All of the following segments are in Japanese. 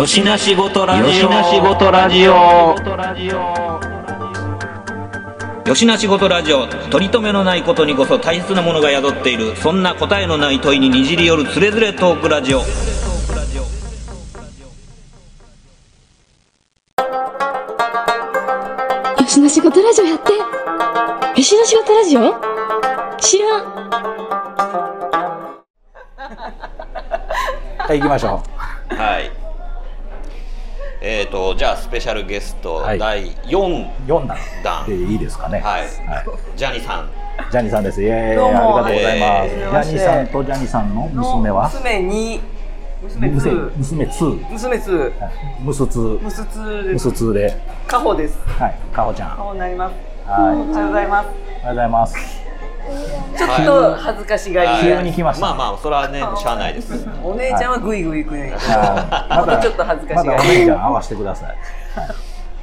よしなしごとラジオ。よしなしごとラジオ。よしなしごとラジオ。取り留めのないことにこそ大切なものが宿っている。そんな答えのない問いににじり寄るつれづれトークラジオ。よしの仕事ラジオやって。よしの仕事ラジオ？知らん。はい、行きましょはい。とじゃあスペシャルゲスト、はい第4う。読んだ弾でいいですかね。はいはい。ジャニさん。ジャニーさんです。イエーイ。どうもありがとうございます。えジーャニーさんとジャニーさんの娘は？娘に娘娘2娘2。娘2ムスツー。ムス2ムですスツーで。カホですはい。かほちゃん。カはホになりますい。おはようございますおはようございます。ちょっと恥ずかしがりはい急に来ましたまあまあそれはねしゃあないです。お姉ちゃんはグイグイ行くねいほんとちょっと恥ずかしまだおがり姉ちゃん合わせてください。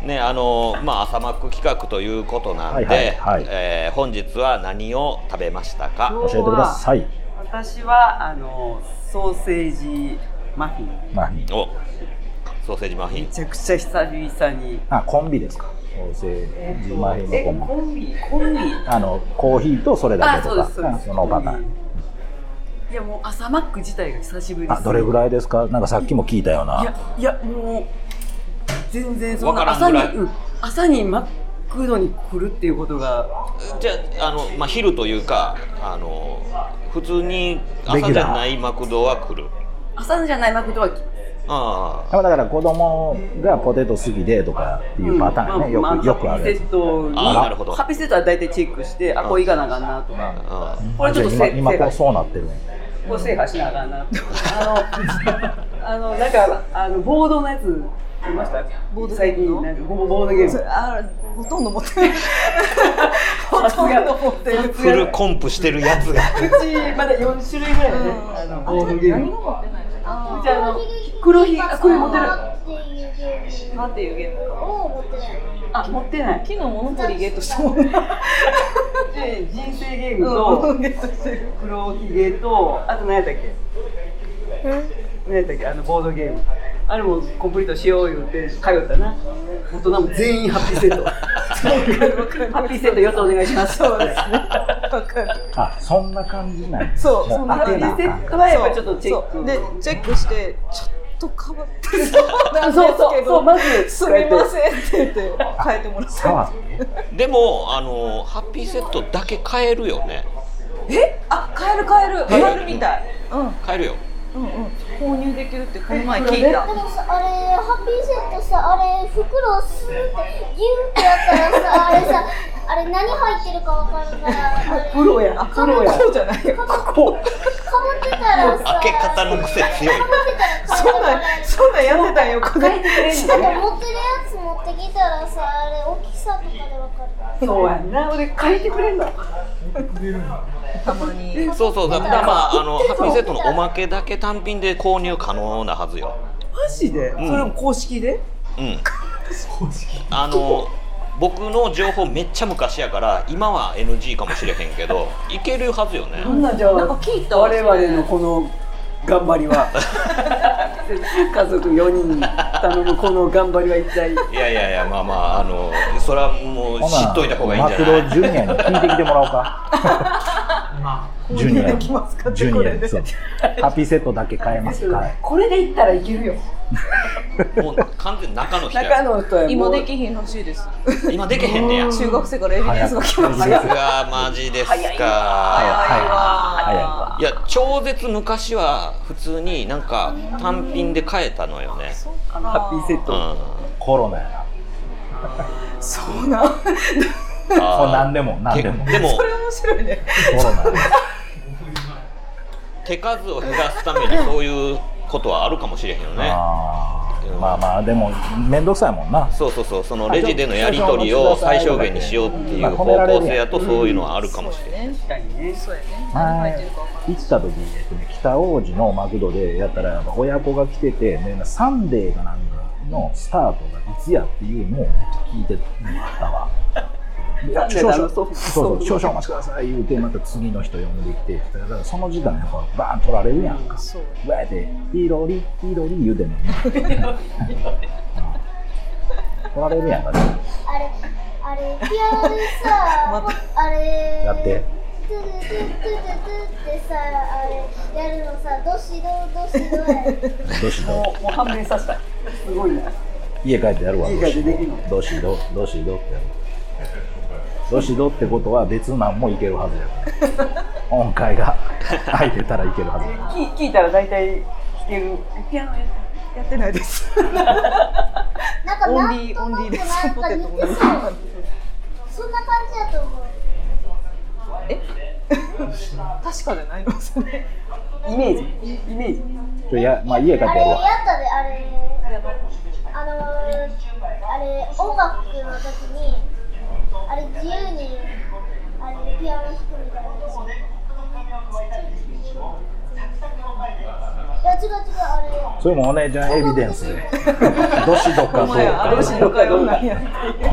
ねあのまあ朝マック企画ということなんで、はいはえー本日は何を食べましたか？教えてください。私はあのソーセージマフィンまあ、おソーセージマフィン。めちゃくちゃ久々にあ、コンビですか？コンビ。コンビコンビ？あの、コーヒーとそれだあけとかそのパターン。いやもう朝マック自体が久しぶりですあ、どれぐらいですか？なんかさっきも聞いたよういな。やいやもう全然そわんな朝に、うん、朝にマクドに来るっていうことがじゃああのまあ昼というかあの普通に朝じゃないマクドは来る。朝じゃないマクドはああ。だから子供がポテト好きでとかっていうパターンね、よく、よくあるやつ。ハッピーセッ。トにあーなるほどハッピーセットは大体チェックしてあこれいかなあかんなとか。あこれちょっと今今こう制そうなってるこれ制覇しなあかんな。とかあの あのなんかあのボードのやつ見ました？ボード？最近なんかボボードゲーム。あほとんど持ってない。ほとんど持ってる。フルコンプしてるやつが。うちまだ4種類ぐらいね、あのボードゲームうちあの黒ひあこれ持ってる。なんていうゲームあ持ってない。昨日モノポリゲットしたもんね。で人生ゲームと黒ひげとあと何やったっけ？何やったっけ？あのボードゲームあれもコンプリートしよう言って通ったな。大人も。全員ハッピーセット。ハッピーセット予想お願いします。そうですね。あ、そんな感じなんやそうもうハッピ当てなあかんーセットはやっぱりちょっとチェック。そう。でチェックしてちょっとかぶってそうなんですそうそうけど。そうまずすみませんって言って変えてもらって。でもあのハッピーセットだけ買えるよね。え？あ、変える変える。変えるみたい。うん。買えるよ。うんうん。購入できるってこの前聞いた。でもさあれハッピーセットさあれ袋スーってギューってやったらさあれさあれ何入ってるかわかるからあれプロやあ、プロや。こうじゃないよ。ここ。かぶってたらさ。開け方の癖強い。そんなんそんなんやってたんよこれ。なんか持ってるやつ持ってきたらさあれ大きさとかでわかる。そうやんな。俺書いてくれんの。たまに。そうそうだからまああのハッピーセットのおまけだけ単品で購入可能なはずよ。マジで、それも公式で？うん。あの僕の情報めっちゃ昔やから今は NG かもしれへんけど いけるはずよね。どんなじゃあなんか聞いた我々のこの頑張りは 家族4人頼むこの頑張りは一体？いやいやいやまあまああのそれはもう知っといた方がいいんじゃマクないドジュニアに聞いてきてもらおうか。ジュニアに。ジュニアに。そうハッピーセットだけ買えます。はい。これでいったらいけるよもう完全に中の人中やの人はもう今できひんらしいです。今でけへんねや。う中学生からエビデンスが来ました。早いわマジですか。早い早いわ。いや超絶昔は普通になんか単品で買えたのよね。ハッピーセット、うん。コロナやな。そうなん。何でも何でも。ーでもこれ面白いね。コロナ。手数を減らすためにそういうことはあるかもしれへんよね。まあまあでも面倒くさいもんな。そうそうそうそのレジでのやり取りを最小限にしようっていう方向性やとそういうのはあるかもしれない。確かにねそうやね。行った時、えっとね、北王子のマクドでやったらやっぱ親子が来てて、ね、サンデーかなんかのスタートがいつやっていうのを聞いてたわ。いや少々そうそう少々お待ちください言うてまた次の人呼んできてだからその時間やっぱバーン取られるやんか。そう。うわーってピロリピロリ言うてんのに取られるやんかね。あれあれピアノでさあれやって。トゥトゥトゥトゥトゥってさあれやるのさどしどどしどやどしどもうもう判明させたいすごいな家帰ってやるわ家帰ってできるのどしどどしどってやるどしどってことは別なんもいけるはずや 音階が。空いてたらいけるはず聞聞いたら大体弾ける。ピアノやってやってないです。なんかオンリーオンリーですそんな感じだと思う。え？確かじゃないですね。イメージ。イメージ。ちょや、まあ、家帰ってやるわ。ったであれ。あのー、あれ音楽の時にあれ自由にあれピアノ弾くみたいなやついや違う違うあれそれもお姉ちゃんエビデンスで。どしどかどうか。どしどかどうなんや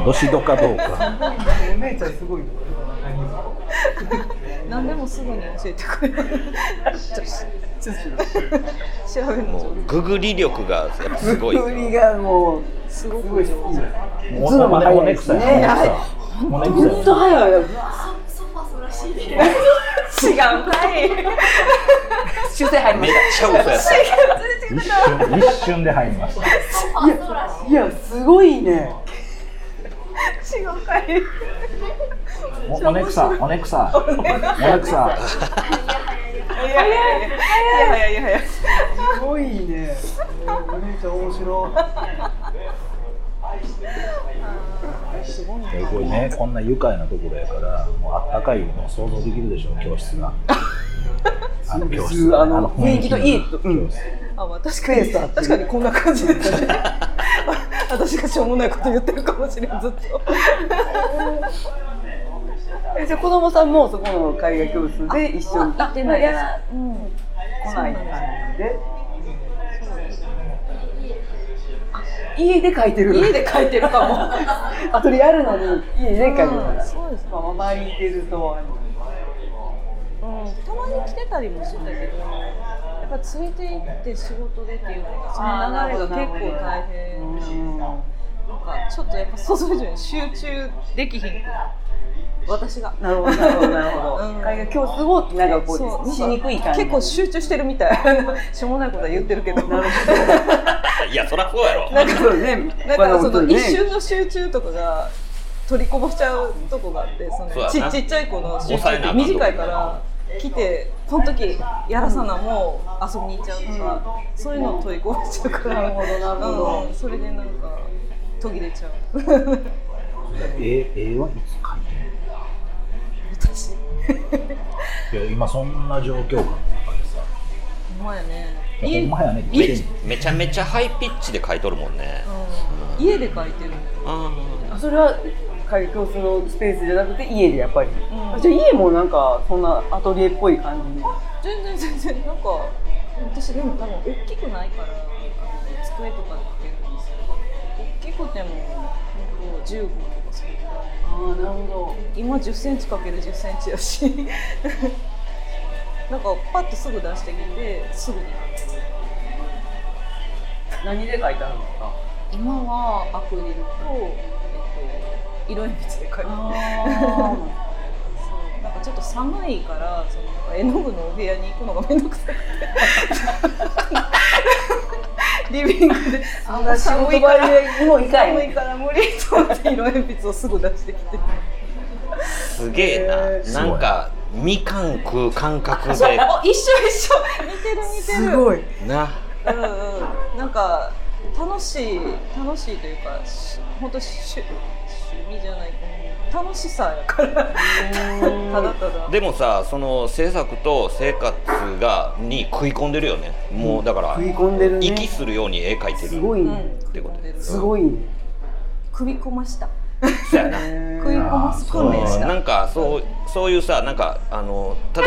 どしどかどうか。お姉ちゃんすごいな何でもすぐに教えてくれる。調べるの。ググり力がやっぱすごい振りがもうすごく上手好きおズームおねおねくさねやおねくさほんと早いよ違うかい修正入りまめっちゃ嘘やった一瞬一瞬で入りましたいやすごいね違うかいおねくさおねくさおねくさいやいやいやいやいすごいねお姉ちゃ面白いえこれね。こんな愉快なところやからもうあったかいの想像できるでしょ教室が。あの教室。あの雰囲気といいとうん。あ、まあ、確かに確かにこんな感じですね。私がしょうもないこと言ってるかもしれんずっと。えじゃあ子供さんもそこの絵画教室で一緒に行ってないですうん。来ない感じで家で描いてる。家で描いてるかも。アトリエあるのに家で描いてるからそうですまあ周りにいてるとうん、たまに来てたりもしてたけどやっぱついていって仕事でっていうのがその流れが結構大変なんかちょっとやっぱ想像以上に集中できひん私が。なるほどなるほどなるほど。うん。絵画教室をなんかこそう。うしにくい感じ。結構集中してるみたい。しょうもないことは言ってるけど。なるいやそりゃそうやろ。なんかそうねだからそのね。一瞬の集中とかが取りこぼしちゃうとこがあってそのちちっちゃい子の集中って短いから来てこの時やらさなもう遊びに行っちゃうとか、そういうのを取りこぼしちゃうからなるほどなるほど。うん、それでなんか途切れちゃう。え絵はいつ？私。のいや今そんな状況下の中でさ。ほんまやね。いや家,、ほんまやね。めちゃめちゃハイピッチで書いとるもんね。うん、家で描いてる。ああそれは絵画教室のスペースじゃなくて家でやっぱり、ん。あじゃあ家もなんかそんなアトリエっぽい感じに。全然全然。なんか私でも多分大きくないからあの机とかで描けるんですよ。大きくても本当15とかそれぐらいああなるほ今10センチかける10センチやし。なんかパッとすぐ出してきてすぐに。ど何で描いてあるんですか？今はアクリルと、えっと、色鉛筆で描いてる。あそう。なんかちょっと寒いからその絵の具のお部屋に行くのがめんどくさくて。リビングで。あもう仕事寒いかも行かへん寒いから無理と思って色鉛筆をすぐ出してきて。すげえな、へーなんかみかん食う感覚そうであ一緒一緒。似てる似てる。すごい。な。うんうん、なんか楽しい楽しいというかし本当趣趣味じゃない楽しさやから。ただただ。でもさその制作と生活がに食い込んでるよね。もうだから、食い込んでるね。息するように絵描いてるうんすごいね、てことですごいね首込ました。そうやな。食い込ます訓練した。なんかそうそういうさなんかあの例え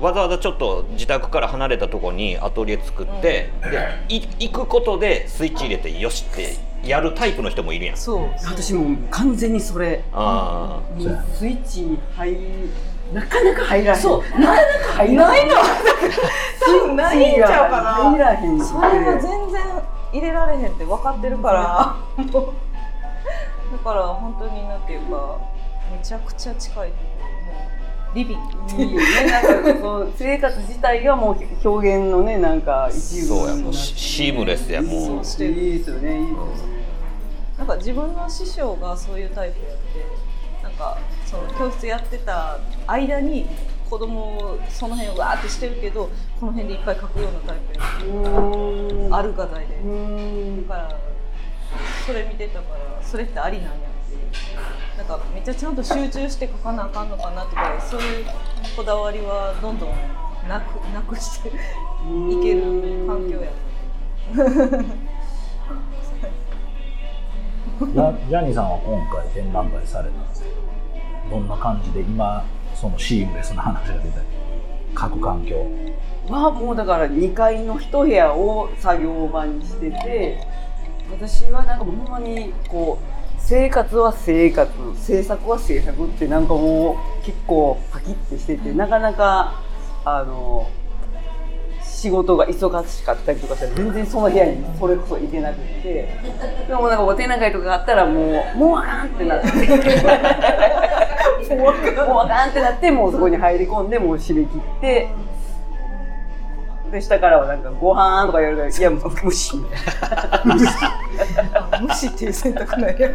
ばわざわざちょっと自宅から離れたところにアトリエ作って、でい行くことでスイッチ入れてよしってやるタイプの人もいるやん。そう。私もう完全にそれ。あもうスイッチに入りなかなか入らへんそう。なかなか入らへんの。多分ないんちゃうかな。入らへんそれが全然入れられへんって分かってるから。も う だから本当になんていうかめちゃくちゃ近いもうリビング。いいよねなんかその生活自体がもう表現のねなんか一部そうやもうシシームレスやもう。そうしていいですよねいいですよね。なんか自分の師匠がそういうタイプやってなんかその教室やってた間に子供をその辺をわーってしてるけどこの辺でいっぱい描くようなタイプやあるがたいで。うーんだからそれ見てたからそれってありなんやっていうなんかめっちゃちゃんと集中して書かなあかんのかなとかそういうこだわりはどんどんなくなくしていける環境や。ジャジャニーさんは今回展覧会された。んですけどどんな感じで今そのシームレスな話が出たり書く環境。はもうだから2階の一部屋を作業場にしてて私はなんかもうほんまにこう生活は生活制作は制作ってなんかもう結構パキッてしててなかなかあの仕事が忙しかったりとかしたら全然その部屋にそれこそ行けなくてでもなんかこう展覧会とかがあったらもうもうあかんってなって。もうあかんってなってもうそこに入り込んでもう締め切ってで下からはなんかご飯とか言われたらいやもう無視。みたいな無視っていう選択ないや。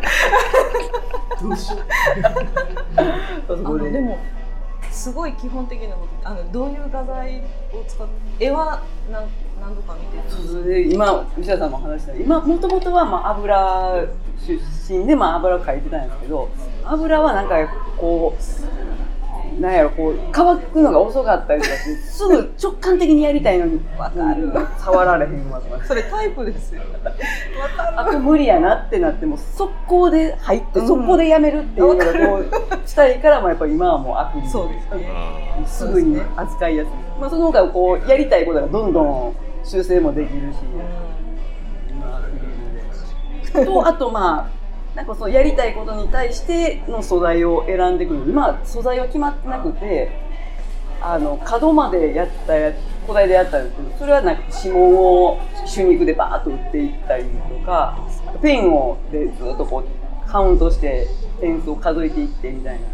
そこで。あのでもすごい基本的なことあのどういう画材を使って絵は何何度か見てるそれで今西田さんも話した今もともとはまあ油出身でまあ油を描いてたんですけど油はなんかこうなんやろこう乾くのが遅かったりとかしてすぐ直感的にやりたいのに。わかる。触られへんわとか。それタイプですよ。あと無理やなってなっても速攻で入って速攻でやめるっていうのがこうしたいからもやっぱ今はもうアクリルそうですね。うんすぐに扱いやすい、まあ、その他こうやりたいことがどんどん修正もできるし、とあとまあなんかそのやりたいことに対しての素材を選んでくる。まあ素材は決まってなくてあの角までやったや古代でやったんですけどそれはなんか指紋を手肉でバーッと打っていったりとかペンをでずっとこうカウントして点数を数えていってみたいな。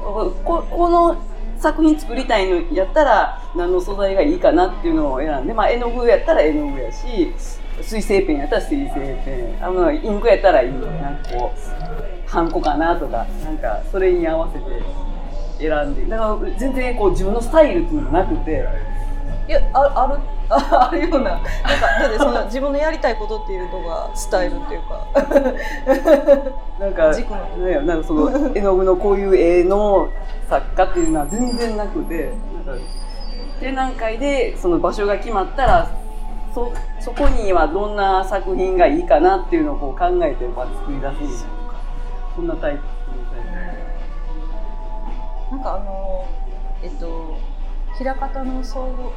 ここの作品作りたいのやったら何の素材がいいかなっていうのを選んで、まあ、絵の具やったら絵の具やし水性ペンやったら水性ペンあのインクやったらインクなんかこうハンコかなとかなんかそれに合わせて選んで。だから全然こう自分のスタイルっていうのがなくて。いやああるあ あるような。なんかだってその自分のやりたいことっていうのがスタイルっていうか。なんか軸の。なんやなんかその絵の具のこういう絵の作家っていうのは全然なくて。なんか展覧会でその場所が決まったらそそこにはどんな作品がいいかなっていうのをこう考えてまあ作り出すみたいなそんなタイプな。なんかあのえっと平方の総合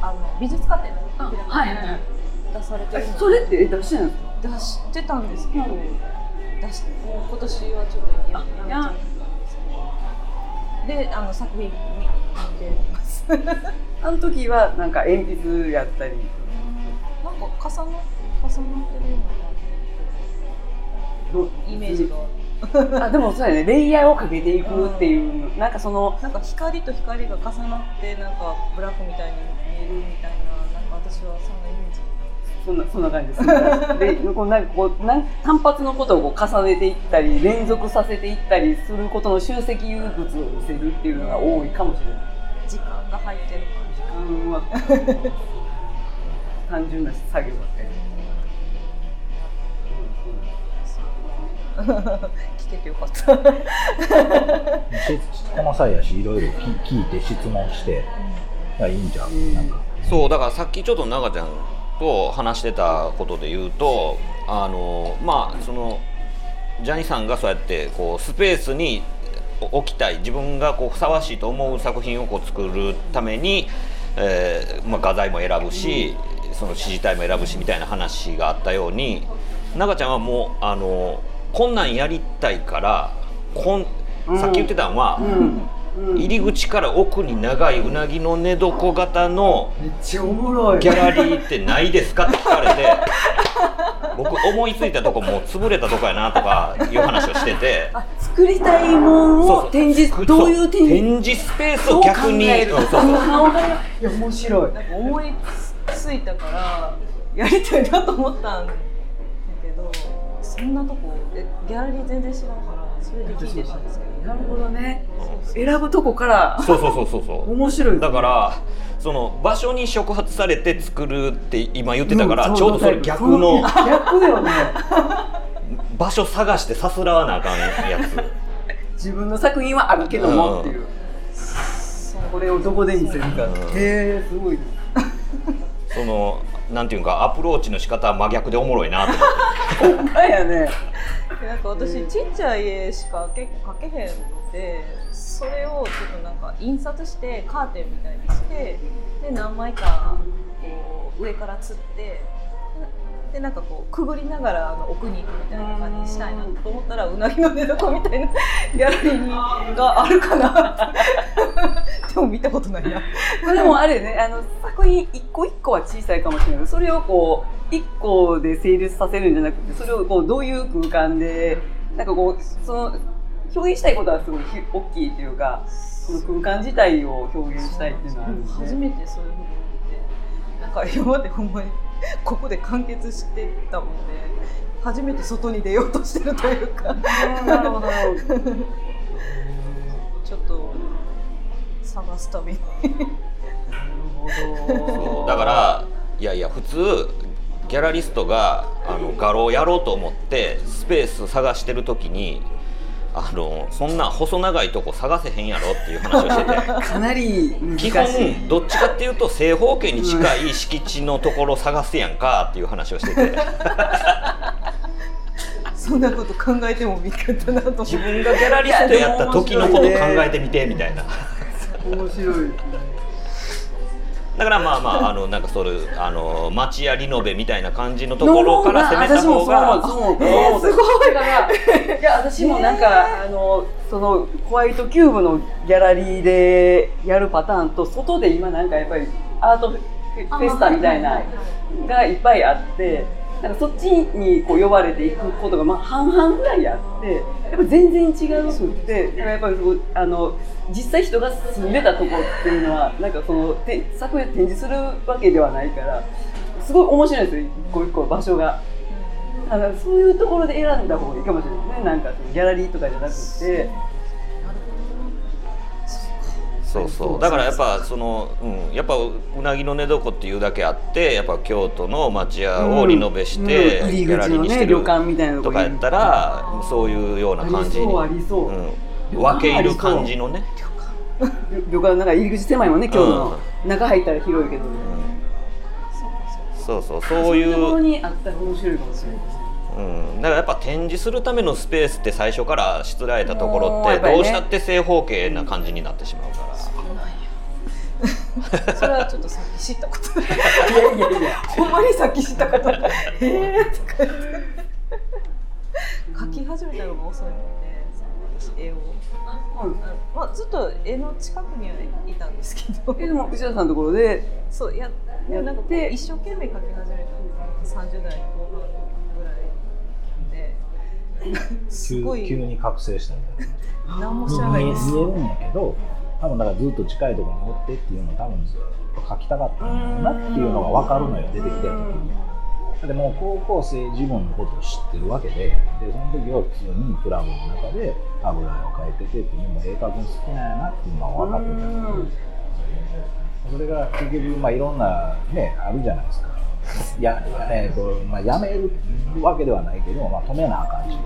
あの美術家展の平方に出されてるのそれってえ出して出してたんですけど、出しもう今年はちょっとややめちゃったんですけど。であの作品見見てます。あの時はなんか鉛筆やったり重な重なってるよどうなイメージが。あでもそうやね。レイヤーをかけていくっていう、なんかそのなんか光と光が重なってなんかブラックみたいに見えるみたいななんか私はそんなイメージ。そんなそんな感じです。で、こうなんかこうなん単発のことをこう重ねていったり、連続させていったりすることの集積物を見せるっていうのが多いかもしれない。時間が入ってる時間は 単純な作業だったり。聞けてよかったしこの際やしいろいろ聞聞いて質問して、いいん。じゃん、なん。かそうだからさっきちょっと中ちゃん。と話してたことで言うとあのまあそのジャニーさん。がそうやってこうスペースに置きたい自分がこうふさわしいと思う作品をこう作るために、えーまあ、画材も選ぶし、その指示体も選ぶしみたいな話があったように中ちゃんはもうあのこんなんやりたいからこんうん。さっき言ってたのは、うん。うん。入り口から奥に長いうなぎの寝床型のめっちゃおもろい。ギャラリーってないですかって聞かれて 僕思いついたとこもう潰れたとこやなとかいう話をしてて。作りたいもんを展示そう。どういう展示？展示スペースを逆に。そう面白いついたからやりたいなと思ったんだけどそんなとこえギャラリー全然知らんからそれで聞いてたんですけどなるほどね。選ぶとこからそうそうそうそうそう。面白いだからその場所に触発されて作るって今言ってたから、うんちょうどそれ逆の逆よね。場所探してさすらわなあかんやつ。自分の作品はあるけどもっていう。これをどこで見せるかうん。へえすごいねそのなんていうかアプローチの仕方は真逆でおもろいなと思って。ほんまやね。でなんか私ちっちゃい絵しか結構描けへんのでそれをちょっとなんか印刷してカーテンみたいにしてで何枚かこう上からつってでなんかこうくぐりながらあの奥に行くみたいな感じにしたいなと思ったらうなぎの寝床みたいなギャラリーがあるかなでも見たことないな。でもあれねあの作品一個一個は小さいかもしれない。けどそれをこう一個で成立させるんじゃなくてそれをこうどういう空間でなんかこうその表現したいことはすごい大きいというかその空間自体を表現したいっていうのはあるんで初めてそういうふうに思って。なんか今までほんまに。ここで完結してたもんで初めて外に出ようとしてるというか。なるほどなるほど。ちょっと探すために。そうだからいやいや普通ギャラリストがあの画廊やろうと思ってスペース探してる時にあのそんな細長いとこ探せへんやろっていう話をしてて。かなり基難しい。本どっちかっていうと正方形に近い敷地のところ探すやんかっていう話をしてて。そんなこと考えてもみかったなと自分がギャラリストやった時のこと考えてみてみたいな。面白いだからまあまあ あのなんかそれあの町屋リノベみたいな感じのところから攻めた方が私もそうそうすごいだから。いや私もなんか、あのそのホワイトキューブのギャラリーでやるパターンと外で今なんかやっぱりアートフェフェスタみたいながいっぱいあってなんかそっちにこう呼ばれていくことがまあ半々ぐらいあってやっぱ全然違うくってだからやっぱりそうあの実際人が住んでたとこっていうのはなんかそのて作品を展示するわけではないからすごい面白いんですよ。一個一個場所が。だからそういうところで選んだ方がいいかもしれないですね。なんかそのギャラリーとかじゃなくてそうそう。だからやっぱその、うん、やっぱうなぎの寝床っていうだけあってやっぱ京都の町屋をリノベして、うん。ギャラリーにしてるね旅館みたいなとかやったらそういうような感じにありそうありそう。うん、分け入る感じのね、旅館なんか入り口狭いもんね京都の、中入ったら広いけど、そうそう。そそう。いうところにあったら面白いかもしれないですね。うん、だからやっぱ展示するためのスペースって最初からしつらえたところってどうしたって正方形な感じになってしまうから、それはちょっとさっき知ったこと。いやいやいや。ほんまにさっき知ったこと。へえとか言って描き始めたのが遅いので私絵を。あのまあ、ずっと絵の近くにはいたんですけど。えでも内田さんのところでそうややなんかこう一生懸命描き始めたのが30代後半ぐらいで。す急ごい。急に覚醒したみたいな。何も知らないです。見えるんやけど多分だからずっと近いところにおってっていうのを多分ずっと書きたかったんだろうなっていうのが分かるのよ出てきた時に。でも高校生自分のことを知ってるわけででその時は普通にクラブの中で油絵を描いててっていうのも絵描くの好きなんやなっていうのは分かってたそれが結局、まあ、いろんなねあるじゃないですかや,、えーとまあ、やめるわけではないけど、まあ、止めなあかん仕事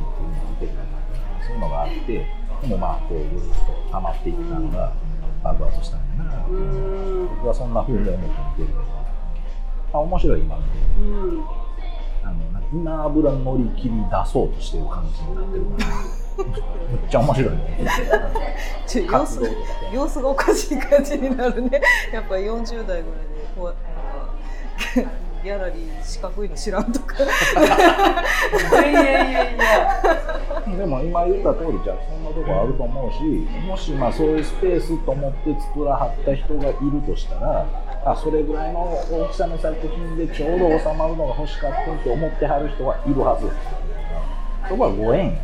っていうのが出てくるそういうのがあってでもまあこうぐるっと溜まっていったのが爆発したんやな。僕はそんなふうに思って見てるけど、あ面白い今見てうんあの今油乗り切り出そうとしてる感じになってるから。めっちゃ面白いね。ちょ様子様子がおかしい感じになるね。やっぱり40代ぐらいでこうなんかギャラリー四角いの知らんとか。いやいやいや。いやでも今言った通りじゃあそんなとこあると思うしもしまあそういうスペースと思って作らはった人がいるとしたらあそれぐらいの大きさの作品でちょうど収まるのが欲しかったって思ってはる人はいるはず。そこはご縁やか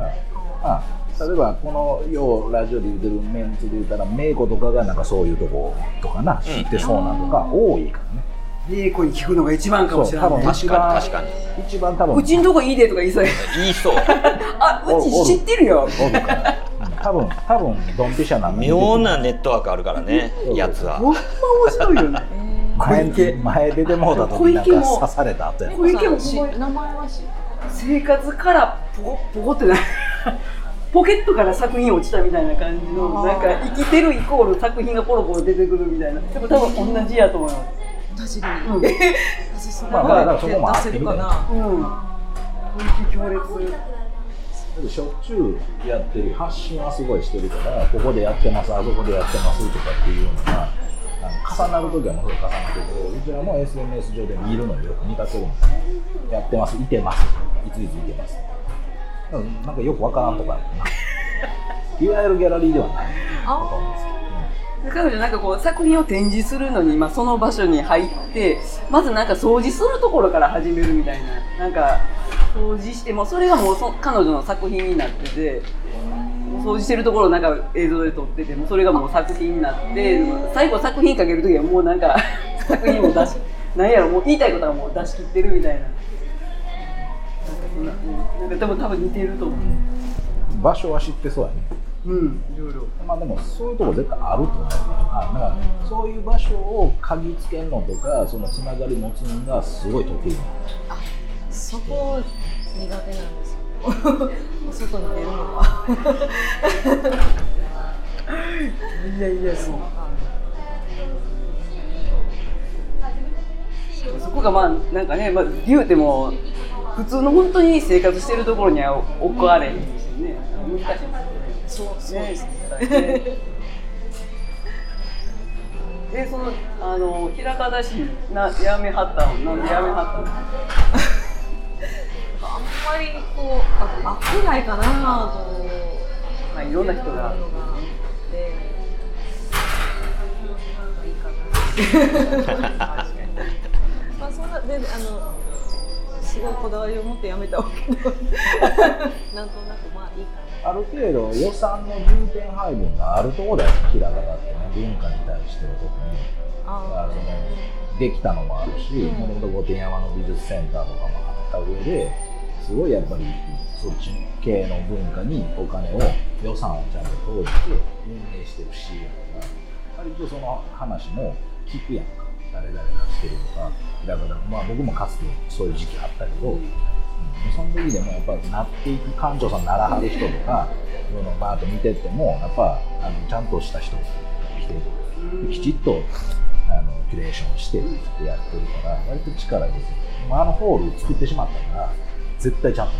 ら、まあ、例えばこのようラジオで言うてるメンツで言ったらメイコとかがなんかそういうとことかな知ってそうなとか多いからね。玲子に聞くのが一番かもしれ多ない分一番確かに一番多分。うちんとこいいでとか言いそうや。言いそう。あうち知ってるよ。多分多分ドンピシャな妙なネットワークあるからねやつは。ほんま面白いよね。前小池。前出てもうた時なん小池も。か刺された後や。小池もし名前は知って生活からポコポコってない ポケットから作品落ちたみたいな感じのなんか生きてるイコール作品がポロポロ出てくるみたいな。でも多分同じやと思います同じに。うん。私それまあまあだからはそこもあ出せってるかなうん。強烈だってしょっちゅうやってる発信はすごいしてるからここでやってますあそこでやってますとかっていうのがあの重なる時はもう重なっててうちらも SNS 上で見るのよく見かけるんですねやってますいてますいついついてます。うんなんかよくわからんとかあるな。いわゆるギャラリーではないと思うんですけど。で彼女なんかこう作品を展示するのに、まあ、その場所に入ってまずなんか掃除するところから始めるみたいな。なんか掃除してもそれがもうそ彼女の作品になってて掃除してるところをなんか映像で撮っててもそれがもう作品になって最後作品かける時はもうなんか作品も出しなんやろもう言いたいことはもう出し切ってるみたいな。なんかそんなうん。なんかでも多分似てると思う。場所は知ってそうやね。うん。いろいろ。まあでもそういうとこ絶対あると思う。あだからそういう場所を嗅ぎつけるのとかそのつながり持つのがすごい得意そこ苦手な。んですよお外に出るのがいやいやそうそこがまあなんかね、まあ、言うても普通の本当に生活してるところには置かれへんしね。難しいそうそうですね。ねでそのあの平方市なやめはったのなんでやめはったの？あんまりこうあ合ってないかなと。まあいろんな人が。まあそんなであのすごいこだわりを持ってやめたわけではな んとなく。まある程度予算の重点配分があるところだよね平方ってね文化に対しては特にだからそのできたのもあるしもともと御殿山の美術センターとかもあった上ですごいやっぱりそっち系の文化にお金を予算をちゃんと投じて運営してるしやから割とその話も聞くやんか。誰々がしてるとかだからまあ僕もかつてそういう時期あったけど、うんその時でもやっぱなっていく館長さん。ならはる人とかそういうのをバーッと見てってもやっぱあのちゃん。とした人が来てきちっとあのキュレーションしてってやってるから割と力入れてる、あ、あのホール作ってしまったから絶対ちゃん。と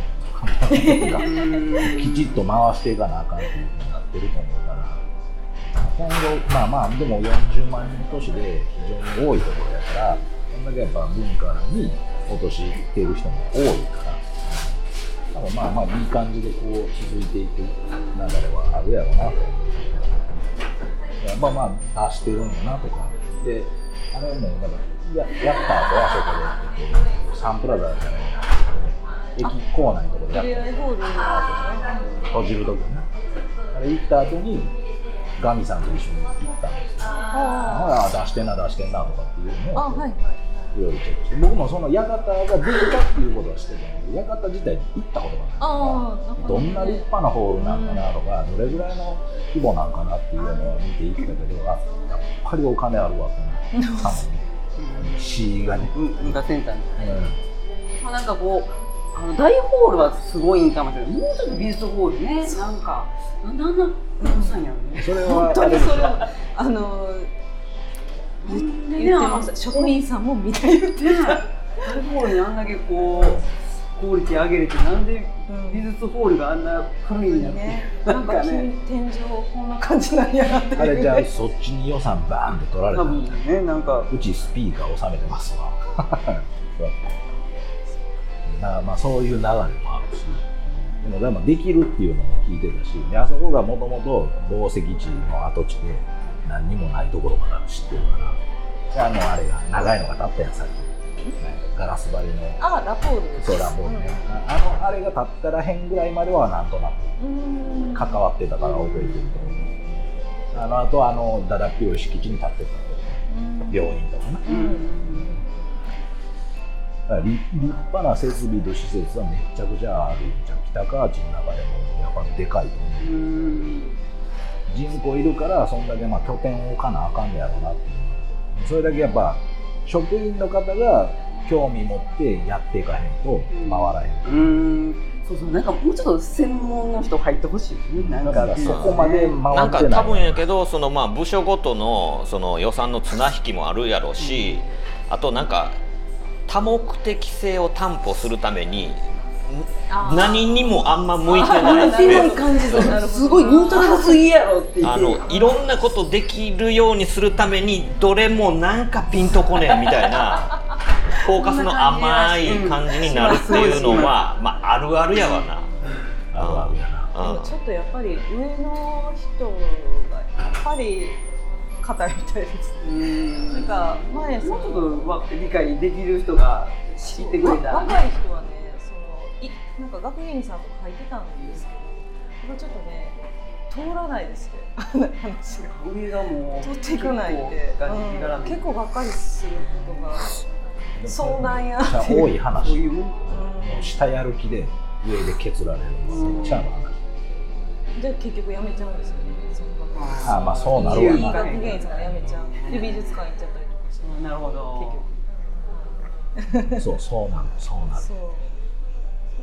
きちっと回していかなあかん。っていうふうになってると思うから今後まあまあでも40万人都市で非常に多いところやからこん。だけやっぱ文化に落としている人も多いから。多分まあまあいい感じでこう続いていく流れはあるやろうなと。思うやっぱまあ出してるんだなとか。であれもなんかややった後はそこで、えっと、サンプラザじゃない駅構内のところでやった閉じるときにねあれ行った後にガミさんと一緒に行ったんですよ。ああ出してんな出してんなとかっていうのをあはいいろいろチェックして僕もその館ができたっていうことは知ってたんだけど館自体に行ったことがないああどんな立派なホールなんかなとか、どれぐらいの規模なんかなっていうのを見ていったけど、あやっぱりお金あるわと思ったもん。ね。市がね。うん文化センターにうん。まあ、なんかこうあの大ホールはすごいんかもしれない。もうちょっと美術ホールね。なんかなんであんなたくさんやろねそれは本当にそれはあの言言って。ました職人さんもみたいな言ってね大ホールにあんだけこうクオリティ上げれてなんで美術ホールがあんな古いんやって、ね、ななんんかかね。天井こんな感じなんやなってあれじゃあそっちに予算バーンって取られた多分ねなんかうちスピーカー収めてますわ。だからまあそういう流れもあるし。でもでもできるっていうのも聞いてたし。であそこがもともと紡績地の跡地で何にもないところから知ってるから。であのあれが長いのが立ったやんさっき。ガラス張りの。あラポールそうラボね、あのあれが立ったらへんぐらいまではなんとなくうん。関わってたから覚えてると思う。あのあとあのだだっ広い敷地に立ってたと病院とかな、だから立立派な設備と施設はめっちゃくちゃある。じゃん北河内の中でもやっぱでかいと思う。うん人口いるからそんだけまあ拠点を置かなあかんねやろうなっていう。それだけやっぱ職員の方が興味持ってやっていかへんと回らへん、うん。そうそうなんかもうちょっと専門の人入ってほしいよね。なんかだからそこまで回なんってない。か多分やけどそのまあ部署ごとのその予算の綱引きもあるやろうし、あとなんか多目的性を担保するためにん何にもあんま向いてない向いてない感じですごいニュートラルすぎやろって言ってあのいろんなことできるようにするためにどれもなんかピンとこねえみたいな フォーカスの甘い感じになるっていうのは、まあ、あるあるやわな。あるあるやな。うん。でもちょっとやっぱり上の人がやっぱり硬いみたいですうん。なんか前もうちょっとわ理解できる人が知ってくれた若い人はねなんか学芸員さんとか書いてたんですけどやっぱちょっとね通らないですね話が上がもう通っていかないって、結構がじがらうん結構がっかりすることがそうなんやっちゃ多い話そういうもん下やる気で上で削られるめっちゃある話で結局やめちゃうんですよねそのああまあそうなる。わな学芸員さんがやめちゃうで美術館行っちゃったりとかしてなるほどそう。そうなのそうなる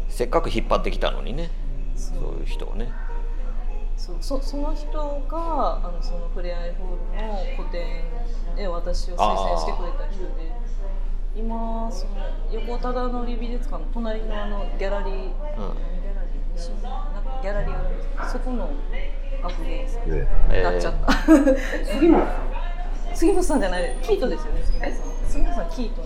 せっかく引っ張ってきたのにね。そうそういう人をね。そうそその人があのそのふれあいホールの個展で私を推薦してくれた人で今その横忠則美術館の隣のあのギャラリー、何ギャラリー西なんかギャラリーあるんですけどそこの学芸員さんにえなっちゃった、次も杉本さんじゃない。キートですよね杉本さん。杉本さんキート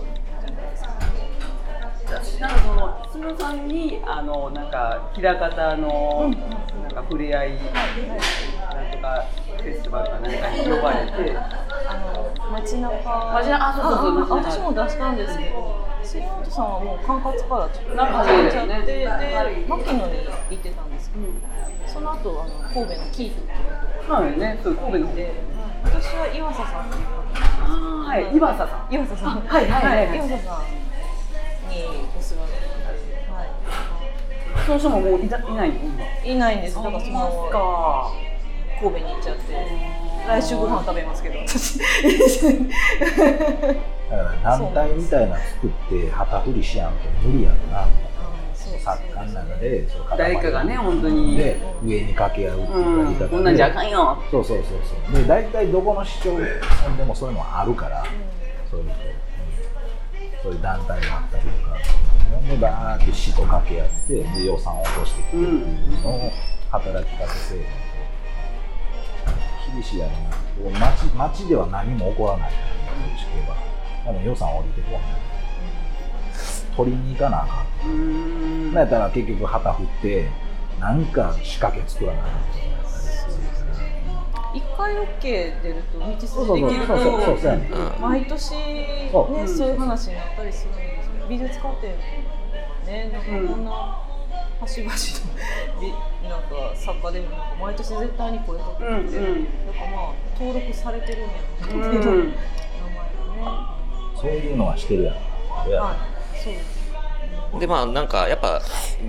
なんかその角さんにあのなんか枚方のなんか触れ合いなんとかフェスティバルかなんかに呼ばれてあの街中。街中あそうそうそう私も出したんですけど杉本さんはもう管轄からちょっとなんか始めちゃって、ねで牧野に行ってたんですけど、その後あの神戸のキートっていうとこはいね。そう神戸の。ろで私は岩佐さんっていうあーはい。岩佐さん。岩佐さん。はいはい。岩佐さんにおすられて、はその人ももうい。ない。の今い、い。ない。んですだからそのか神戸に行っちゃって来週ご飯食べますけど私だから団体みたい。なの作って旗振りしやんと無理やろなそう作家の中で誰かがね本当にで上に掛け合うってい。うやり方で、こんなんじゃあかんよそうそうそうそうで大体どこの市町村でもそうい。うのあるから、そうい。うそうい。う団体があったりとかでバーって市と掛け合ってで予算を落としていくっていうのを働きかけて厳しいやろな。町町では何も起こらないから地形は。でも予算降りてこない取りに行かなあかん。なん。やったら結局旗振ってなんか仕掛け作らない一回 OK 出ると道筋できると毎年ねそういう話になったりするんで美術館展ねなんかこんな端々の美なんか作家でもなんか毎年絶対に声かけてて、うんうん。なんかまあ登録されてるんやろうなっていう名前ね、そういうのはしてるやん。はいそうです。でまあなんかやっぱ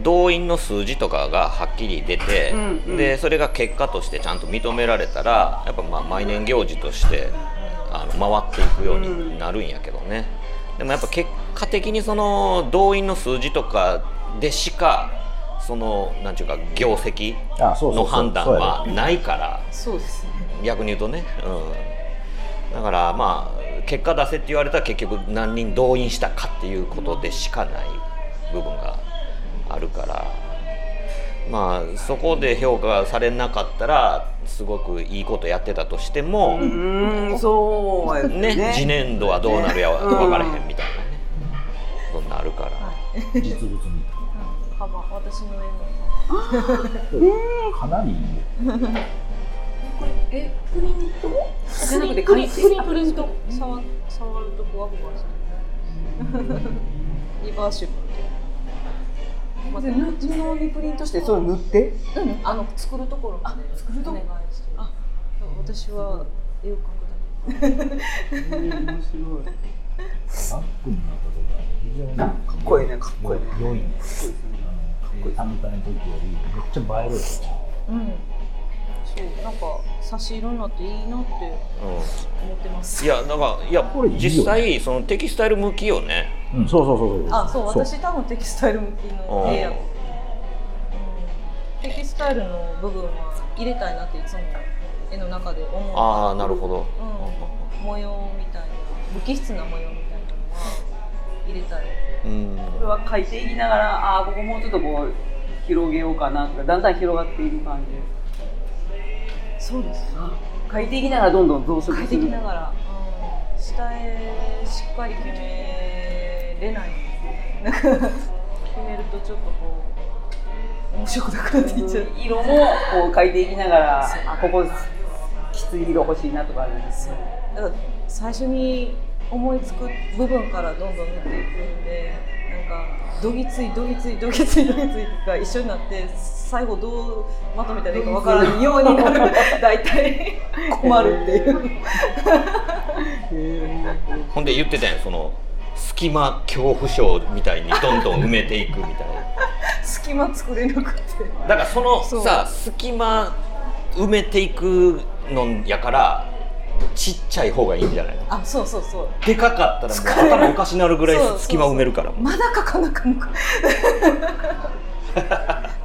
動員の数字とかがはっきり出て、うんうん。でそれが結果としてちゃんと認められたらやっぱまあ毎年行事としてあの回っていくようになるんやけどね、でもやっぱ結果的にその動員の数字とかでしかそのなんていうか業績の判断はないからそうですね。逆に言うとね、うん、だからまあ結果出せって言われたら結局何人動員したかっていうことでしかない部分があるからまあそこで評価されなかったらすごくいいことやってたとしても、うんそうやね。ね次年度はどうなるやうん分からへんみたいなね、そんなあるから、実物見カバン私の絵のたかなりいいよえプリント？じゃなくてプリプリンプリント？触触るとこワクワクするリバーシブルで布にプリントしてそれ塗って？うん。あの作るところまで作るとこ？お願いして。あ。私は絵を描くだけ。面白い。バッグになったとか非常にかっこいいねかっこいいね。良いんですよあの時よりめっちゃ映えるうん。そうなんか差し色になっていいなってうん思ってます。いやだからいやこれいいよね実際そのテキスタイル向きよね。うん。そうそうそうそう。あそう私多分テキスタイル向きの絵や。と、う。ん。テキスタイルの部分は入れたいなっていつも絵の中で思う。ああなるほど、うん、模様みたいな。無機質な模様みたいなのは入れたい。うん。これは書いていきながらああここもうちょっとこう広げようかなとかだんだん広がっていく感じ。そうです書いていきながらどんどん増殖する。描いていきながら、うん、下絵しっかり決めれない。んですねなんか決めるとちょっとこう面白くなくなっていっちゃう。色もこう書いていきながらあここきつい色欲しいなとかあるんですよだから最初に思いつく部分からどんどん塗っていくんでなんかどぎついどぎついどぎついどぎついが一緒になって最後どうまとめたらいいかわからないようになる大体 困るっていう。ほんで言ってたやんその隙間恐怖症みたいにどんどん埋めていくみたいな。隙間作れなくて。だからそのさ隙間埋めていくのやからちっちゃい方がいいんじゃないの？あそうそうそう。でかかったらもう頭おかしなるぐらい隙間埋めるから。まだ書かなか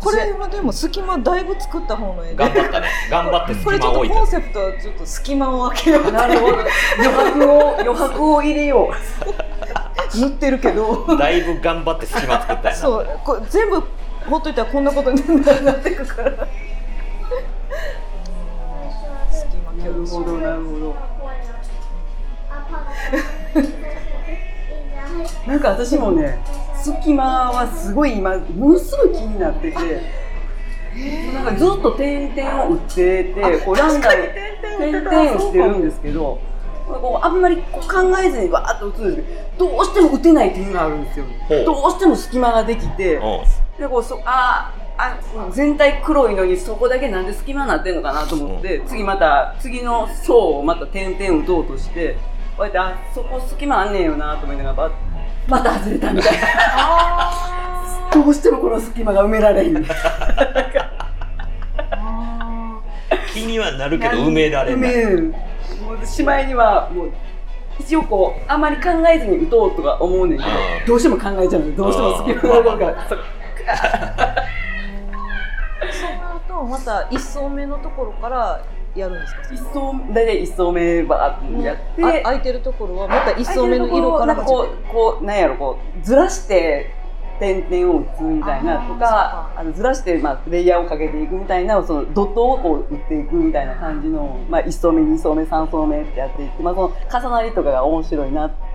これはでも隙間だいぶ作った方の絵で。頑張ったね。頑張ってこれちょっとコンセプトはちょっと隙間を開けよう。なるほど。余白を余白を入れよ 塗ってるけど。だいぶ頑張って隙間作ったやな。そう。これ全部ほっといたらこんなことになってくからるほどなるほど。な んか私もね隙間はすごい今ものすごい気になっててなんかずっと点々を打っててこうランダム点々をしてるんですけどこうあんまりこう考えずにわーっと打つんですけどどうしても打てない点があるんですよ。どうしても隙間ができてう。んでこうそあーあ全体黒いのにそこだけなんで隙間になってんのかなと思って、次また次の層をまた点々打とうとしてこうやってあそこ隙間あんねんよなと思いながらまた外れたみたいな。どうしてもこの隙間が埋められへん。気にはなるけど埋められない。もうしまいにはもう一応こうあんまり考えずに打とうとか思うねんけどうんどうしても考えちゃうのどうしても隙間が。ある また一層目のところからやるんですか？一層大体一層目バーってやって、あ空いてるところはまた一層目の色からこうこうなんやろこうずらして点々を打つみたいなとかあのずらしてまあレイヤーをかけていくみたいなそのドットをこう打っていくみたいな感じのまあ一層目二層目三層目ってやっていってまあその重なりとかが面白いなっていう。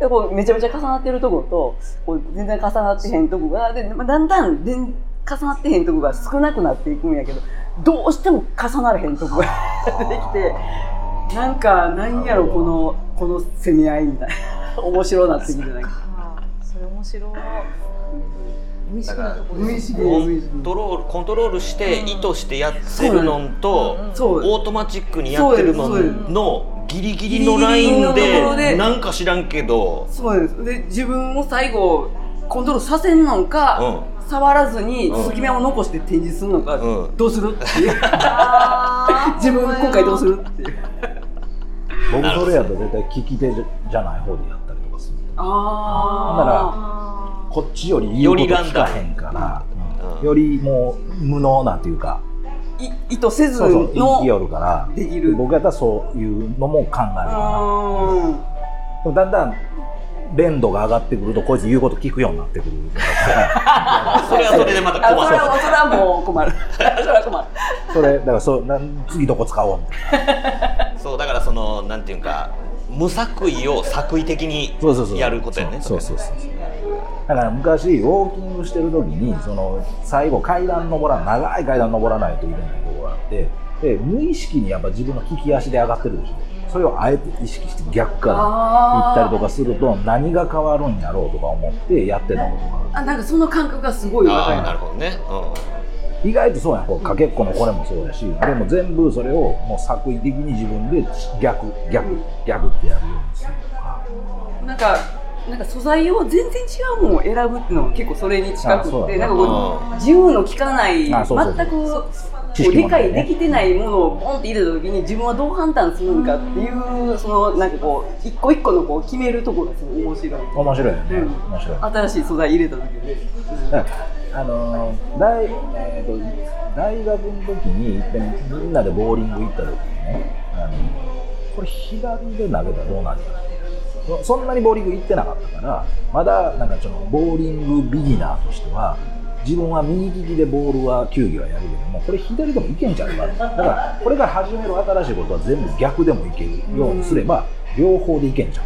でこうめちゃめちゃ重なってるとことこう全然重なってへんとこがで、まあ、だんだんでん重なってへんとこが少なくなっていくんやけどどうしても重ならへんとこが 出てきてなんかなんやろこのこの攻め合いみたいな。面白なってきてなんか。それ面白い。無意識なところ無意識コントロールコントロールして意図してやってるのとオートマチックにやってるののギリギリのラインでで。なんか知らんけど。そうです。で自分も最後コントロールさせんのか、うん触らずにうん。隙間を残して展示するのか、うん。どうするっていう。自分今回どうするっていう。僕それやと絶対利き手じゃじゃない方でやったりとかすると。ああこっちより言うこと聞かへんから、うん。うん。よりもう無能なっていうか意図せずそうそうの生きよるからできる。僕やったらそういうのも考えるかうなだんだん連度が上がってくるとこいつ言うこと聞くようになってくる。それはそれでまたあそ困るれはそれはもう困る。それは困る。それだからそうなん次どこ使おうみたいな。そうだからそのなんていうか無作為を作為的にやることやね。そうそうそうそう。だから昔ウォーキングしてる時にその最後階段登らない長い階段登らないといけないところがあってで無意識にやっぱ自分の利き足で上がってるでしょそれをあえて意識して逆から行ったりとかすると何が変わるんやろうとか思ってやってたことがある。あなんかその感覚がすごい。わかああるなるほどね、意外とそうやん。こうかけっこのこれもそうやしでも全部それをもう作為的に自分で逆逆逆ってやるようにするとか。なんかなんか素材を全然違うものを選ぶっていうのが結構それに近くってなんかこう自由の利かないあそうそうそう。全く理解できてないものをポンって入れた時に自分はどう判断するのかっていうそのなんかこう一個一個のこう決めるところがすごい面白い。面白いよね、うん。面白い。新しい素材入れた時に。ね。だからあのー大えー、と大学の時にいっぺんみんなでボーリング行った時にねあのこれ左で投げたらどうなんやそそんなにボーリング行ってなかったからまだなんかちょっとボーリングビギナーとしては自分は右利きでボールは球技はやるけどもこれ左でもいけんちゃうか。だからこれから始める新しいことは全部逆でもいけるようにすれば両方でいけんちゃう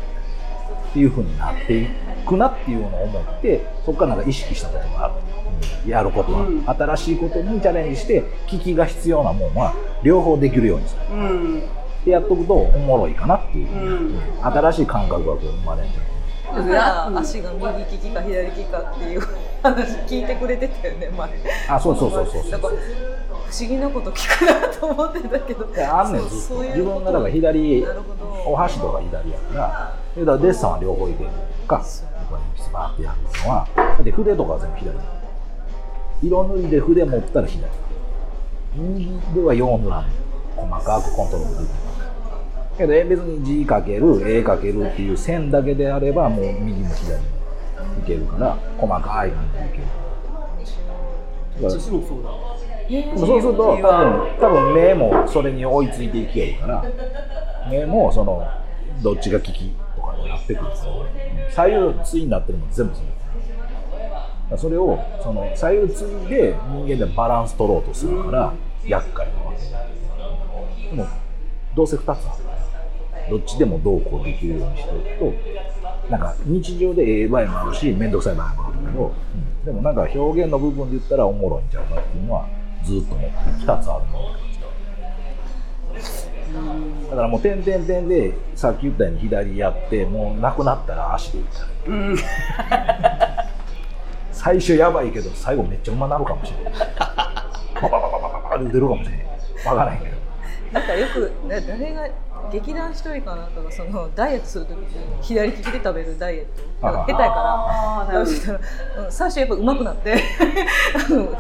っていう風になっていくなっていうのを思ってそこからなんか意識したことがある、うんやることは、うん。新しいことにチャレンジして機器が必要なもんは両方できるようにする。うん。でやっとくとおもろいかなっていう、うん。新しい感覚がこう生まれる足が右利きか左利きかっていう話聞いてくれてたよね前。あそうそうそうそうそう。なんか不思議なこと聞くなと思ってたけど。であんねんそう自分がだから左お箸とか左やから。でだからデッサンは両方いけるか。ここにスパーってやるのは。だって筆とかは全部左。色塗りで筆持ったら左。右では4塗らん細かくコントロールできるけどえ別に字かける絵かけるっていう線だけであればもう右も左もいけるから細かい感じでいける。だ。からそうすると多分多分目もそれに追いついていけるから目もそのどっちが利きとかになってくるんですよ左右対になってるのも全部そう。だからそれをその左右対で人間でバランス取ろうとするから厄介なわけ。でもどうせ2つあるどっちでもどうこうできるようにしておくとなんか日常でええ場合もあるし面倒くさい場合もあるけど、うん。でもなんか表現の部分で言ったらおもろいんちゃうかっていうのはずっと思って2つあるものだからもう点々点でさっき言ったように左やってもうなくなったら足でいったうん。最初やばいけど最後めっちゃうまなるかもしれないパパパパパパパって出るかもしれないわからへんけどなんかよくな誰が劇団一人かなんかがそのダイエットするときに左利きで食べるダイエット下手やから。最初やっぱ上手くなって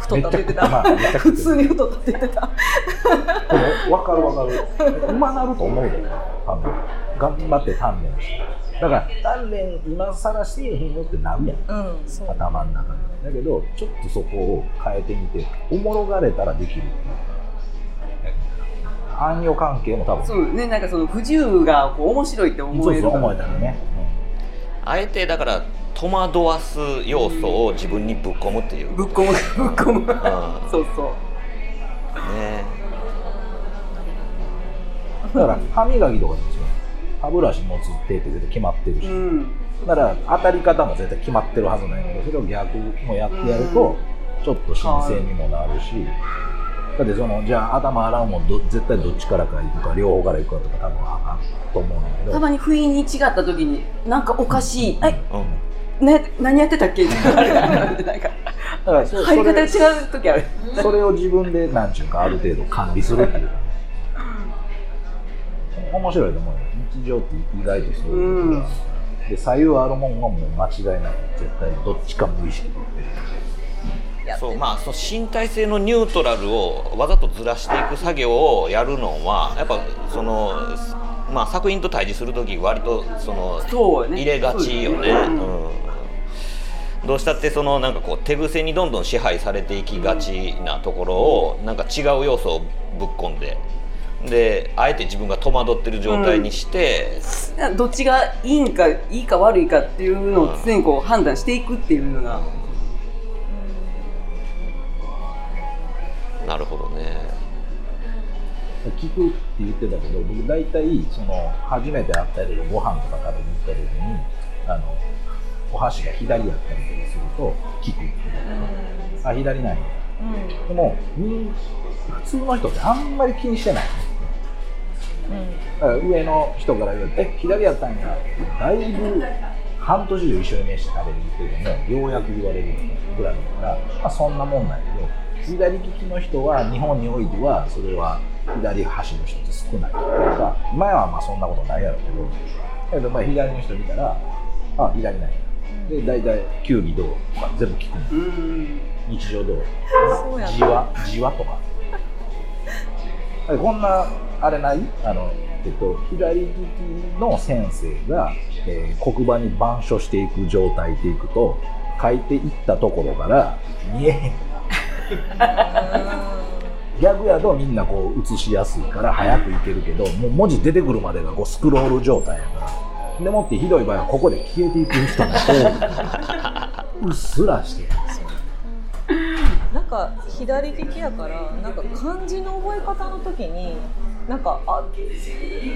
太ったって言ってめっちゃまあ普通に太ったって言ってた。でも分かる分かる。うまなると思うであの頑張って鍛錬して。だから鍛錬今更してへんよってなるやん。うん頭の中で。だけどちょっとそこを変えてみておもろがれたらできる。っていうか暗用関係も多分。そうね、なんかその不自由がこう面白いって思そうそうえるから思えたらね、あえてだから戸惑わす要素を自分にぶっ込むっていう、ぶっ込むぶっ込む。ん。そうそう。ねうんだから歯磨きとかでもそう。歯ブラシ持つ手って絶対決まってるし、うん。だから当たり方も絶対決まってるはずなんやけどそれを逆もやってやるとちょっと新鮮にもなるしだってそのじゃあ頭洗うもんど絶対どっちからか行くか両方から行くかとか多分あかんと思うんだけど。たまに不意に違った時になんかおかしい、えうん。ね、何やってたっけ？ってあれなんか。だからそ入り方違う時ある。れそれを自分で何ちゅうかある程度管理するっていう面白いと思うよ。日常って意外とそういうこと。がで左右あるもんはもう間違いなく絶対どっちか無意識で言ってるそうまあその身体性のニュートラルをわざとずらしていく作業をやるのはやっぱその、まあ、作品と対峙する時割とその入れがちよね。どうしたってそのなんかこう手癖にどんどん支配されていきがちなところをなんか違う要素をぶっ込んで。であえて自分が戸惑ってる状態にして、どっちがいいんかいいか悪いかっていうのを常にこう判断していくっていうのが、なるほどね。聞くって言ってたけど僕大体その初めて会ったりご飯とか食べに行った時にあのお箸が左やったりとかすると聞くってあ左なんや。でもみ普通の人ってあんまり気にしてない。だから上の人から言われて「え左やったんや」だいぶ半年以上一緒に飯食べに行っててもようやく言われるぐらいだから、まあ、そんなもんなんやけど左利きの人は日本においてはそれは左端の人って少ないというか前はまあそんなことないやろうけどだけどまあ左の人見たら「あ左なんや」で大体「球技どう?」とか全部聞くの。うん。日常どうじわじわとか。こんなあれない？あの、えっと、左利きの先生が、えー黒板に板書していく状態でいくと書いていったところから見えへんギャグやとみんなこう映しやすいから早くいけるけどもう文字出てくるまでがこうスクロール状態やから。でもってひどい場合はここで消えていく人が多いうっすらしてるなんか左利きやからなんか漢字の覚え方の時になんかあ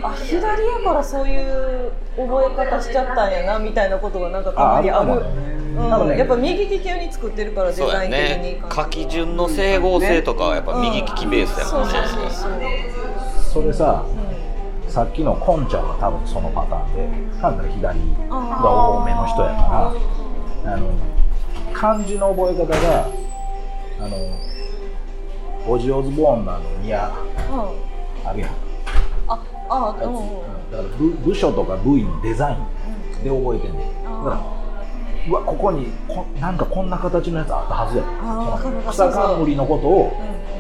あ左やからそういう覚え方しちゃったんやなみたいなことがなんかたまにある。あうん、やっぱ右利き用に作ってるからデそうやザイン的にね。感書き順の整合性とかはやっぱ右利きベースやもんね。そうそうそうそう、それささっきのコンちゃんは多分そのパターンで単なる左が多めの人やからあの漢字の覚え方があのオジオズボーンのあの宮うんうんあるやん。ああやつ。うんうん。だから部部署とか部位のデザインで覚えてんねん。だからうわここにこなんかこんな形のやつあったはずや草冠のことを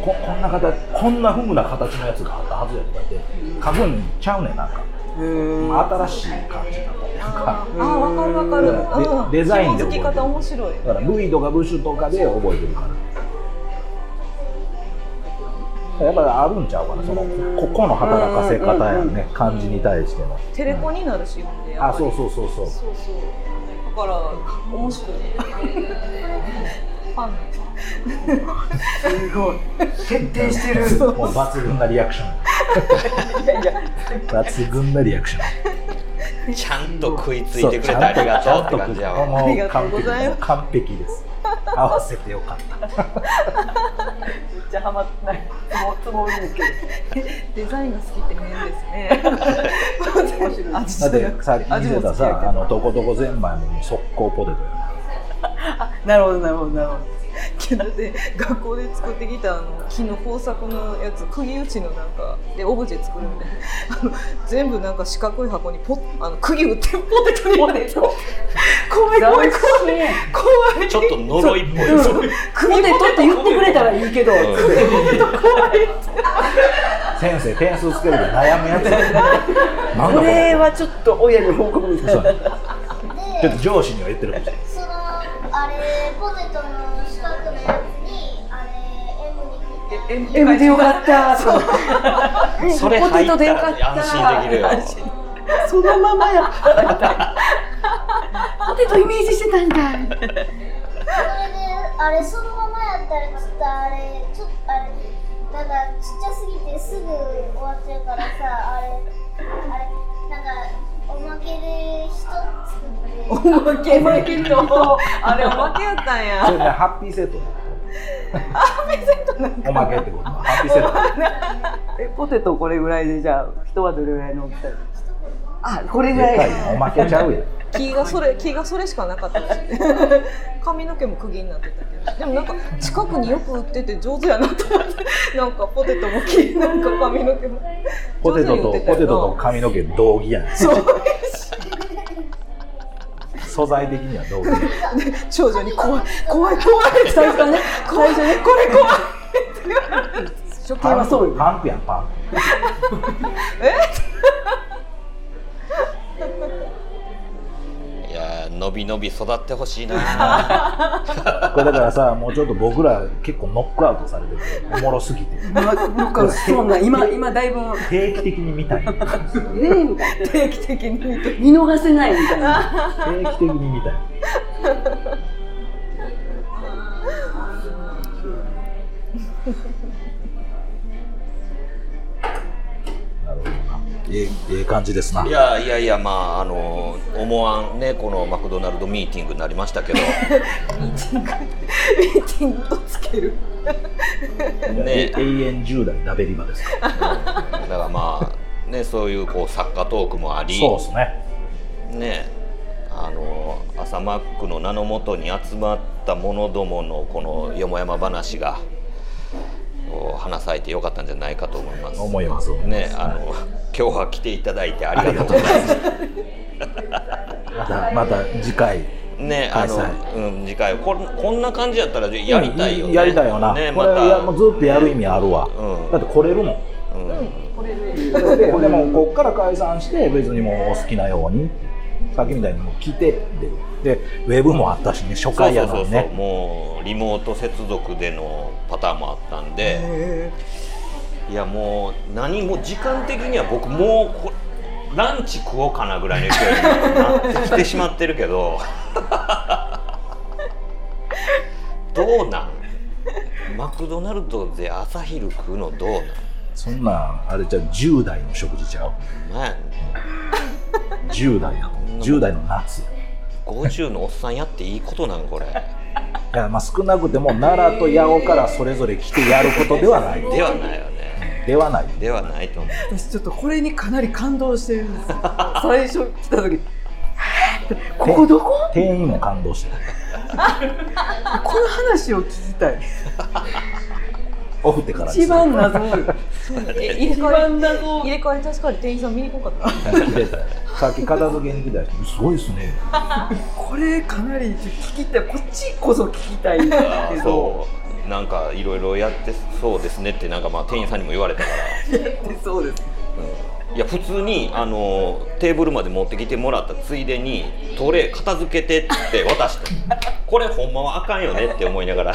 ここんな形こんなふうな形のやつがあったはずやとかって書くんちゃうねんなんか。新しい感じだったりとあかー。あーわかるわかる、でうん、デザインで紐付き方面白い。だから部位とか部首とかで覚えてるからやっぱりあるんちゃうかな。そのここの働かせ方やね。漢字に対しての。テレコになるしほん。であそうそうそうそう。そうそう。だから面白いファン。すごい。徹底してる。もう抜群なリアクション。いやいや。抜群なリアクション。ちゃんと食いついてくれてありがとうって感じやわ。ありがとうございます。完璧です合わせてよかった。めっちゃハマってない。つぼつぼいいんですけど。デザインが好きって変ですね。味だってさっき見せたさあのどこどこゼンマイも速攻ポテトやなるほどなるほどなるほどだって学校で作ってきたあの木の工作のやつ釘打ちのなんかでオブジェ作るみたいな。あの全部なんか四角い箱にポッあの釘打ってポテトに入れて。怖い怖い怖い怖い。ちょっと呪いっぽい、うんポテトって言ってくれたらいいけど、先生点数つけるで悩むやつこれはちょっと親に報告みたいな。ちょっと上司には言ってるかもしれない。そのあれポテトの M でよかった。とか それ入ったら安心できるよ。そのままや。ポテトイメージしてたんだ。それであれそのままやったらちょっとあれちょっとあれなんかちっちゃすぎてすぐ終わっちゃうからさあれあれなんかおまけで一つ作って。おまけおまけとあれおまけやったんそれハッピーセットハッピーセットなんおまけってこと。ハッピーセット。えポテトこれぐらいでじゃあ人はどれぐらいの大きさあこれぐらでかい。いおまけちゃうやん。木がそれ木がそれしかなかったし髪の毛も釘になってたけど。でもなんか近くによく売ってて上手やなと思って。なんかポテトも木なんか髪の毛も。ポテトとポテトと髪の毛同義やん。そう素材的には同義長女に怖い怖い怖い最初はね。最初ねこれ怖い初見はそうよパンプやんパンいやー伸び伸び育ってほしいな。これだからさもうちょっと僕ら結構ノックアウトされてておもろすぎて。まあ、なんかそんな今今だいぶ。定期的に見たい。定期的に見逃せないみたいな。定期的に見たいええええ感じですないやいやいやまああの思わんねこのマクドナルドミーティングになりましたけどミーティングミーティングとつける。ね。永遠10代ダベリバですかだからまあねそういうこう作家トークもありそうですね。ねあの朝マックの名のもとに集まった者どものこのよもやま話が花咲いてよかったんじゃないかと思います。思います。ねあの今日は来ていただいてありがとうございます。またまた次回。ねあの開うん次回。こんこんな感じやったらやりたいよね。やりたいよな、ねまた。もうずっとやる意味あるわ、うん。だって来れるもん。うん。ででもこっから解散して別にもうお好きなようにさっきみたいにもう来てででウェブもあったしね初回やのそうそうそうにねもうリモート接続でのパターンもあったんでいやもう何も時間的には僕もうこランチ食おうかなぐらいの勢いになってきてしまってるけど どうなん？マクドナルドで朝昼食うのどうなん？そんなんあれじゃう10代の食事ちゃう。なんや10代やと10代の夏。や50のおっさんやっていいことなんこれ。いやまあ少なくても奈良と八尾からそれぞれ来てやることではない。ではないよね。ではない。ではないと思う。私ちょっとこれにかなり感動してるんです。よ 最初来た時。ここどこ？店員も感動してる。この話を聞きたい。オフってからです。一番謎。え入れ替わり。入れ替わり確かに店員さん見に来んかった。さっき片付けに来た人すごいっすね。これかなり聞きたいこっちこそ聞きたいんだけど。そう。なんかいろいろやってそうですねってなんかまあ店員さんにも言われたから。やってそうです。いや普通にあのテーブルまで持ってきてもらったついでにトレー片付けてって渡して これほんまはあかんよねって思いながら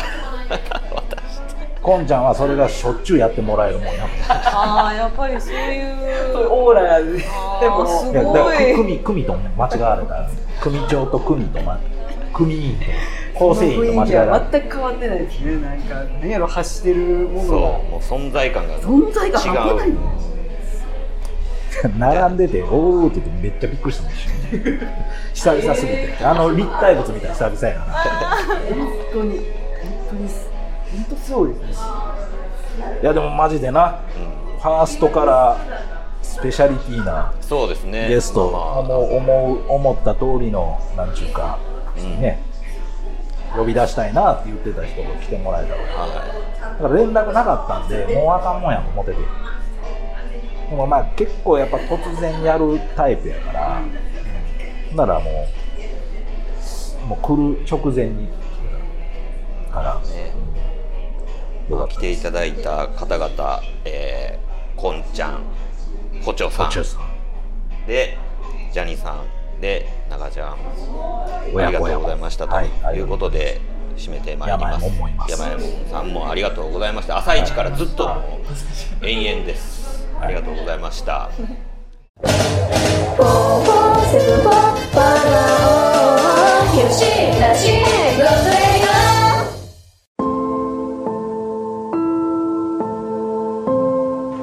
こんちゃんはそれがしょっちゅうやってもらえるもんやああやっぱりそういう。オーラであーでもすいやだからごい。組組と間違われた組長と組と、ま、組員と構成員と間違えられた全く変わってないですねなんか何やろ発してるもそうもう存在感が。存在感半端ない。違う並んでておーって言ってめっちゃびっくりしたもん久々すぎて。あの立体物みたいな久々やな。本当に本当に本当すごいですね。いやでもマジでな、ファーストからスペシャリティなそうですね。ゲスト、まあ思う思う思った通りのなんちゅうか、うん。ね。呼び出したいなって言ってた人が来てもらえたからはだから連絡なかったんでもうあかんもんやと思ってて。でもまあ結構やっぱ突然やるタイプやから、ならもうもう来る直前にから来ていただいた方々えーこんちゃんほちょさんでジャニーさんで中ちゃんありがとうございましたとはいいうことで締めてまいります山山さんもありがとうございました朝一からずっと延々ですありがとうございましたよしなし